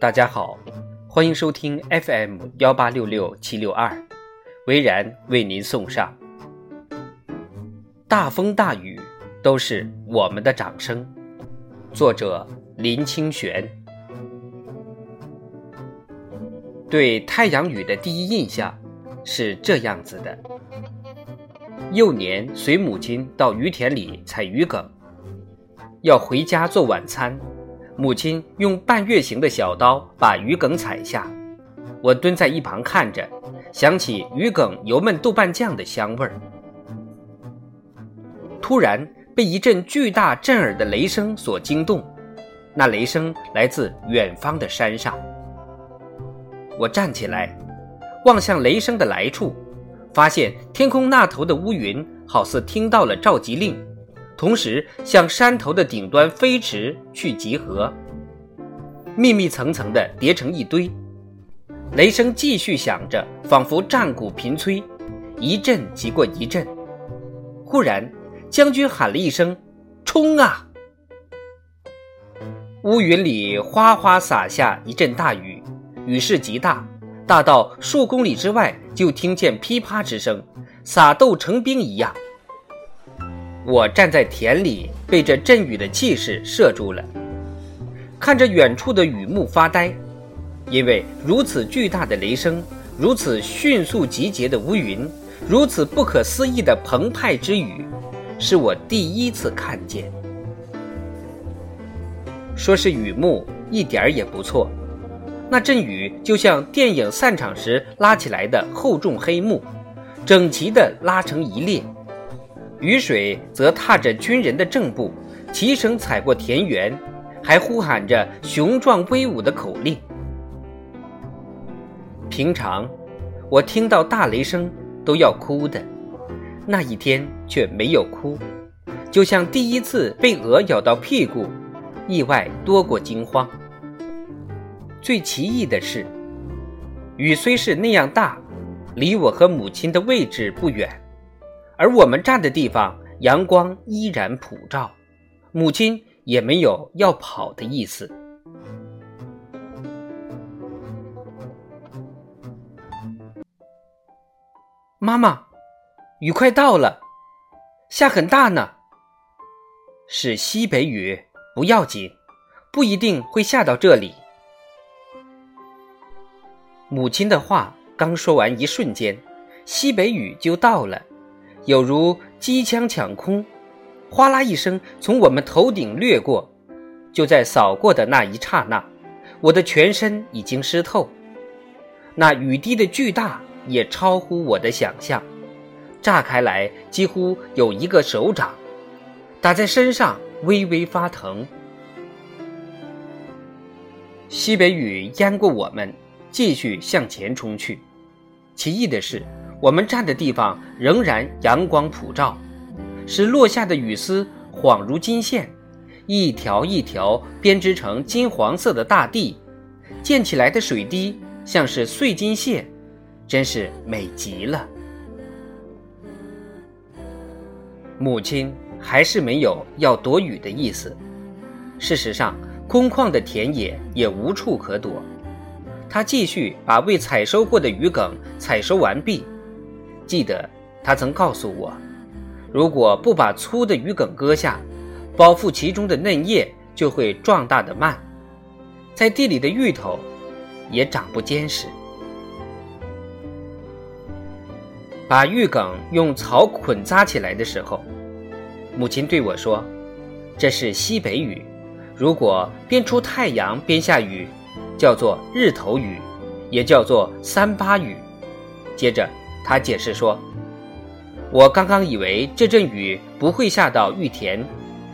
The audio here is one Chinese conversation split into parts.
大家好，欢迎收听 FM 幺八六六七六二，维然为您送上。大风大雨都是我们的掌声。作者林清玄。对太阳雨的第一印象是这样子的：幼年随母亲到鱼田里采鱼梗，要回家做晚餐。母亲用半月形的小刀把鱼梗采下，我蹲在一旁看着，想起鱼梗油焖豆瓣酱的香味儿。突然被一阵巨大震耳的雷声所惊动，那雷声来自远方的山上。我站起来，望向雷声的来处，发现天空那头的乌云好似听到了召集令。同时向山头的顶端飞驰去集合，密密层层的叠成一堆。雷声继续响着，仿佛战鼓频催，一阵即过一阵。忽然，将军喊了一声：“冲啊！”乌云里哗哗洒下一阵大雨，雨势极大，大到数公里之外就听见噼啪之声，撒豆成兵一样。我站在田里，被这阵雨的气势射住了，看着远处的雨幕发呆，因为如此巨大的雷声，如此迅速集结的乌云，如此不可思议的澎湃之雨，是我第一次看见。说是雨幕，一点儿也不错，那阵雨就像电影散场时拉起来的厚重黑幕，整齐地拉成一列。雨水则踏着军人的正步，齐声踩过田园，还呼喊着雄壮威武的口令。平常，我听到大雷声都要哭的，那一天却没有哭，就像第一次被鹅咬到屁股，意外多过惊慌。最奇异的是，雨虽是那样大，离我和母亲的位置不远。而我们站的地方，阳光依然普照，母亲也没有要跑的意思。妈妈，雨快到了，下很大呢。是西北雨，不要紧，不一定会下到这里。母亲的话刚说完，一瞬间，西北雨就到了。有如机枪抢空，哗啦一声从我们头顶掠过。就在扫过的那一刹那，我的全身已经湿透。那雨滴的巨大也超乎我的想象，炸开来几乎有一个手掌，打在身上微微发疼。西北雨淹过我们，继续向前冲去。奇异的是。我们站的地方仍然阳光普照，使落下的雨丝恍如金线，一条一条编织成金黄色的大地，溅起来的水滴像是碎金屑，真是美极了。母亲还是没有要躲雨的意思。事实上，空旷的田野也无处可躲。她继续把未采收过的鱼梗采收完毕。记得他曾告诉我，如果不把粗的鱼梗割下，包覆其中的嫩叶就会壮大的慢，在地里的芋头也长不坚实。把芋梗用草捆扎起来的时候，母亲对我说：“这是西北雨，如果边出太阳边下雨，叫做日头雨，也叫做三八雨。”接着。他解释说：“我刚刚以为这阵雨不会下到玉田，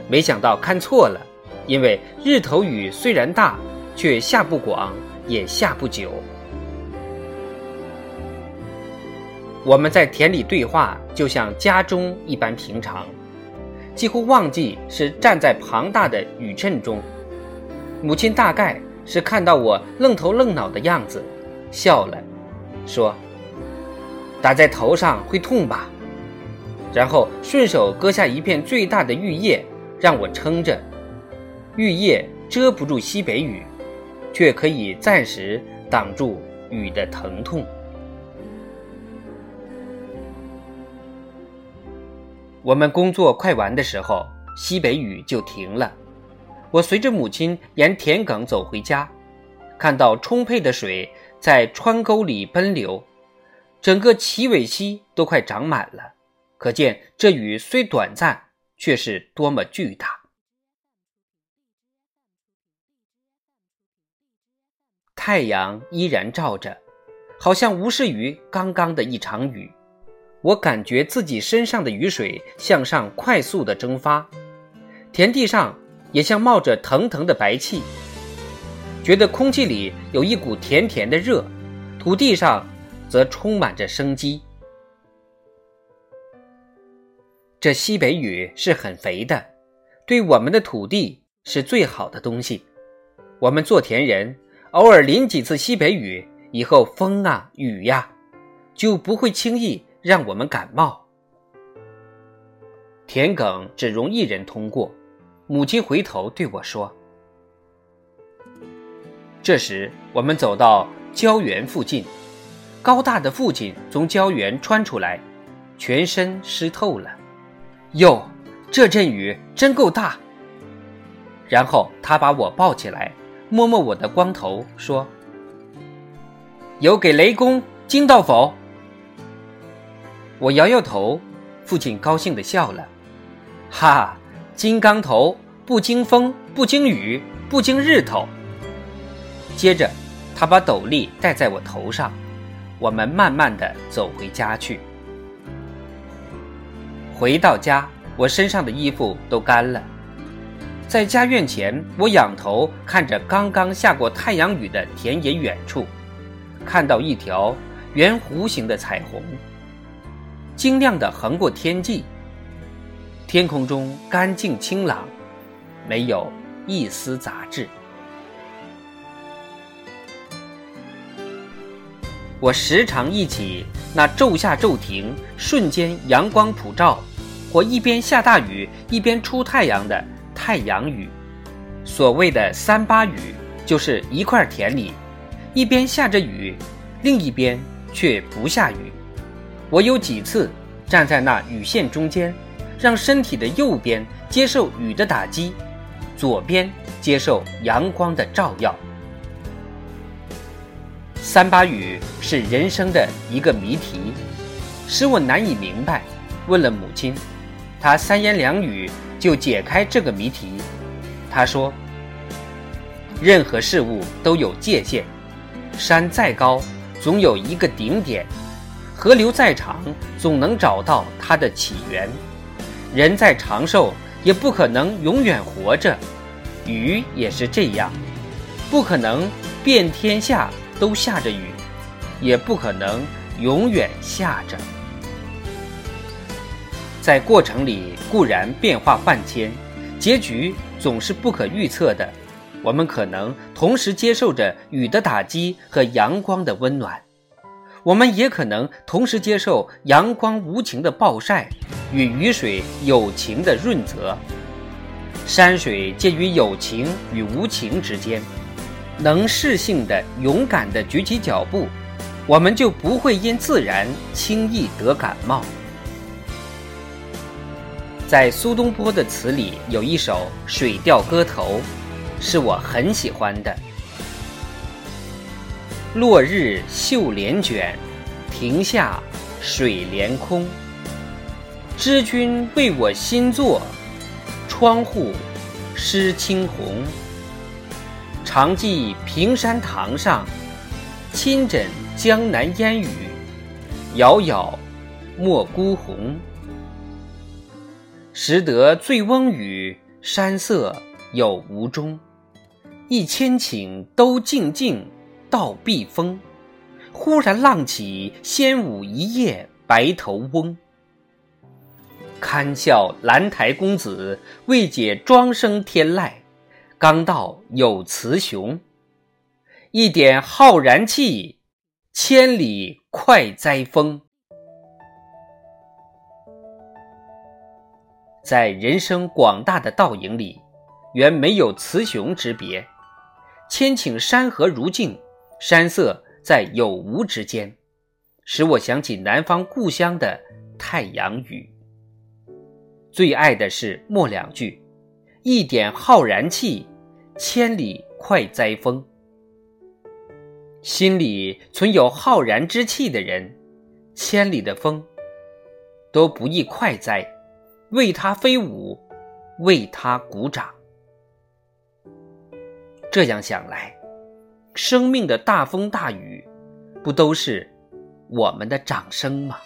没想到看错了。因为日头雨虽然大，却下不广，也下不久。我们在田里对话，就像家中一般平常，几乎忘记是站在庞大的雨阵中。母亲大概是看到我愣头愣脑的样子，笑了，说。”打在头上会痛吧？然后顺手割下一片最大的玉叶，让我撑着。玉叶遮不住西北雨，却可以暂时挡住雨的疼痛。我们工作快完的时候，西北雨就停了。我随着母亲沿田埂走回家，看到充沛的水在川沟里奔流，整个齐尾溪都快长满了。可见这雨虽短暂，却是多么巨大。太阳依然照着，好像无视于刚刚的一场雨。我感觉自己身上的雨水向上快速的蒸发，田地上也像冒着腾腾的白气，觉得空气里有一股甜甜的热，土地上则充满着生机。这西北雨是很肥的，对我们的土地是最好的东西。我们做田人。偶尔淋几次西北雨，以后风啊雨呀，就不会轻易让我们感冒。田埂只容一人通过，母亲回头对我说：“这时我们走到胶园附近，高大的父亲从胶原穿出来，全身湿透了。哟，这阵雨真够大。”然后他把我抱起来。摸摸我的光头，说：“有给雷公惊到否？”我摇摇头，父亲高兴地笑了：“哈，金刚头不惊风，不惊雨，不惊日头。”接着，他把斗笠戴在我头上，我们慢慢的走回家去。回到家，我身上的衣服都干了。在家院前，我仰头看着刚刚下过太阳雨的田野远处，看到一条圆弧形的彩虹，晶亮的横过天际。天空中干净清朗，没有一丝杂质。我时常忆起那骤下骤停、瞬间阳光普照，或一边下大雨一边出太阳的。太阳雨，所谓的三八雨，就是一块田里，一边下着雨，另一边却不下雨。我有几次站在那雨线中间，让身体的右边接受雨的打击，左边接受阳光的照耀。三八雨是人生的一个谜题，使我难以明白。问了母亲，她三言两语。就解开这个谜题。她说：“任何事物都有界限，山再高，总有一个顶点；河流再长，总能找到它的起源；人再长寿，也不可能永远活着。雨也是这样，不可能遍天下都下着雨，也不可能永远下着。”在过程里固然变化万千，结局总是不可预测的。我们可能同时接受着雨的打击和阳光的温暖，我们也可能同时接受阳光无情的暴晒与雨水有情的润泽。山水介于有情与无情之间，能适性的、勇敢的举起脚步，我们就不会因自然轻易得感冒。在苏东坡的词里有一首《水调歌头》，是我很喜欢的。落日绣帘卷，庭下水帘空。知君为我新作，窗户湿青红。常记平山堂上，亲枕江南烟雨，遥遥莫孤鸿。识得醉翁语，山色有无中。一千顷都静静，到碧峰。忽然浪起，仙舞一夜白头翁。堪笑兰台公子，未解庄生天籁。刚到有雌雄，一点浩然气，千里快哉风。在人生广大的倒影里，原没有雌雄之别，千顷山河如镜，山色在有无之间，使我想起南方故乡的太阳雨。最爱的是末两句：“一点浩然气，千里快哉风。”心里存有浩然之气的人，千里的风都不易快哉，为他飞舞，为他鼓掌。这样想来，生命的大风大雨，不都是我们的掌声吗？